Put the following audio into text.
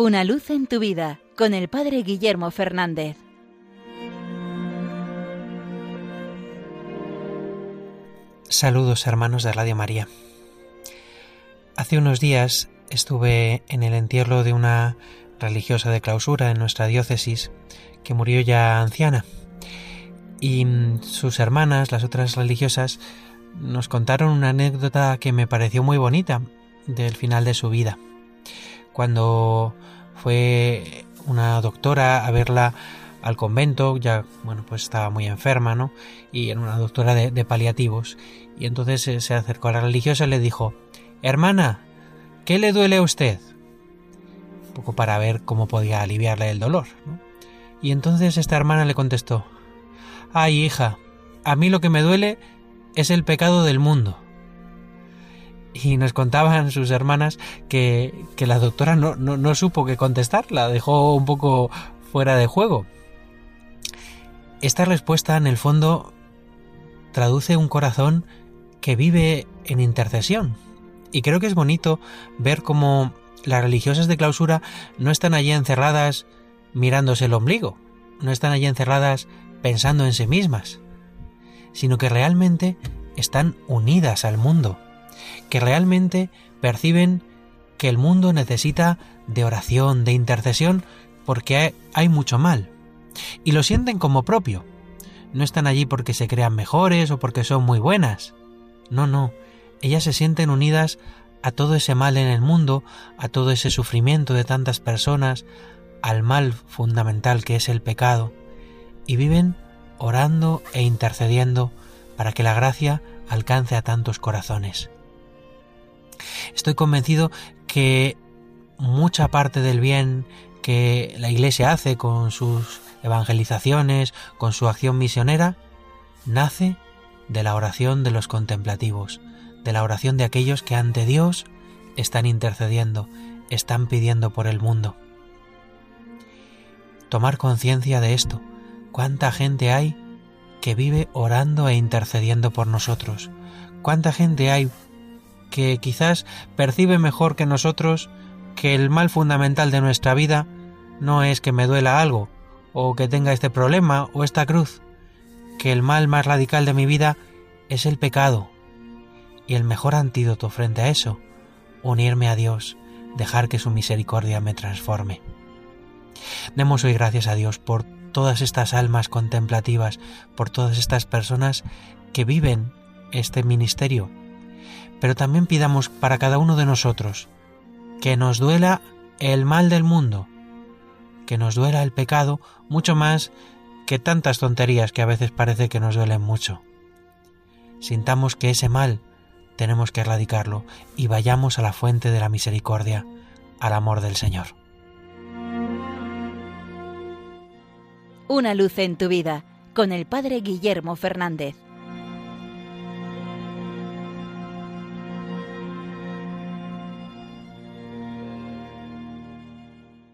Una luz en tu vida con el Padre Guillermo Fernández. Saludos hermanos de Radio María. Hace unos días estuve en el entierro de una religiosa de clausura en nuestra diócesis que murió ya anciana y sus hermanas, las otras religiosas, nos contaron una anécdota que me pareció muy bonita del final de su vida. Cuando fue una doctora a verla al convento, ya, bueno, pues estaba muy enferma, ¿no? Y era una doctora de, paliativos. Y entonces se, se acercó a la religiosa y le dijo, Hermana, ¿qué le duele a usted? Un poco para ver cómo podía aliviarle el dolor, ¿no? Y entonces esta hermana le contestó, Ay, hija, a mí lo que me duele es el pecado del mundo. Y nos contaban sus hermanas que, que la doctora no, no, no supo qué contestar, la dejó un poco fuera de juego. Esta respuesta, en el fondo, traduce un corazón que vive en intercesión. Y creo que es bonito ver cómo las religiosas de clausura no están allí encerradas mirándose el ombligo, no están allí encerradas pensando en sí mismas, sino que realmente están unidas al mundo, que realmente perciben que el mundo necesita de oración, de intercesión, porque hay mucho mal, y lo sienten como propio. No están allí porque se crean mejores o porque son muy buenas. No, no, ellas se sienten unidas a todo ese mal en el mundo, a todo ese sufrimiento de tantas personas, al mal fundamental que es el pecado, y viven orando e intercediendo para que la gracia alcance a tantos corazones. Estoy convencido que mucha parte del bien que la Iglesia hace con sus evangelizaciones, con su acción misionera, nace de la oración de los contemplativos, de la oración de aquellos que ante Dios están intercediendo, están pidiendo por el mundo. Tomar conciencia de esto, cuánta gente hay que vive orando e intercediendo por nosotros. Cuánta gente hay que quizás percibe mejor que nosotros que el mal fundamental de nuestra vida no es que me duela algo, o que tenga este problema o esta cruz, que el mal más radical de mi vida es el pecado. Y el mejor antídoto frente a eso, unirme a Dios, dejar que su misericordia me transforme. Demos hoy gracias a Dios por todas estas almas contemplativas, por todas estas personas que viven este ministerio. Pero también pidamos para cada uno de nosotros que nos duela el mal del mundo, que nos duela el pecado mucho más que tantas tonterías que a veces parece que nos duelen mucho. Sintamos que ese mal tenemos que erradicarlo y vayamos a la fuente de la misericordia, al amor del Señor. Una luz en tu vida con el Padre Guillermo Fernández.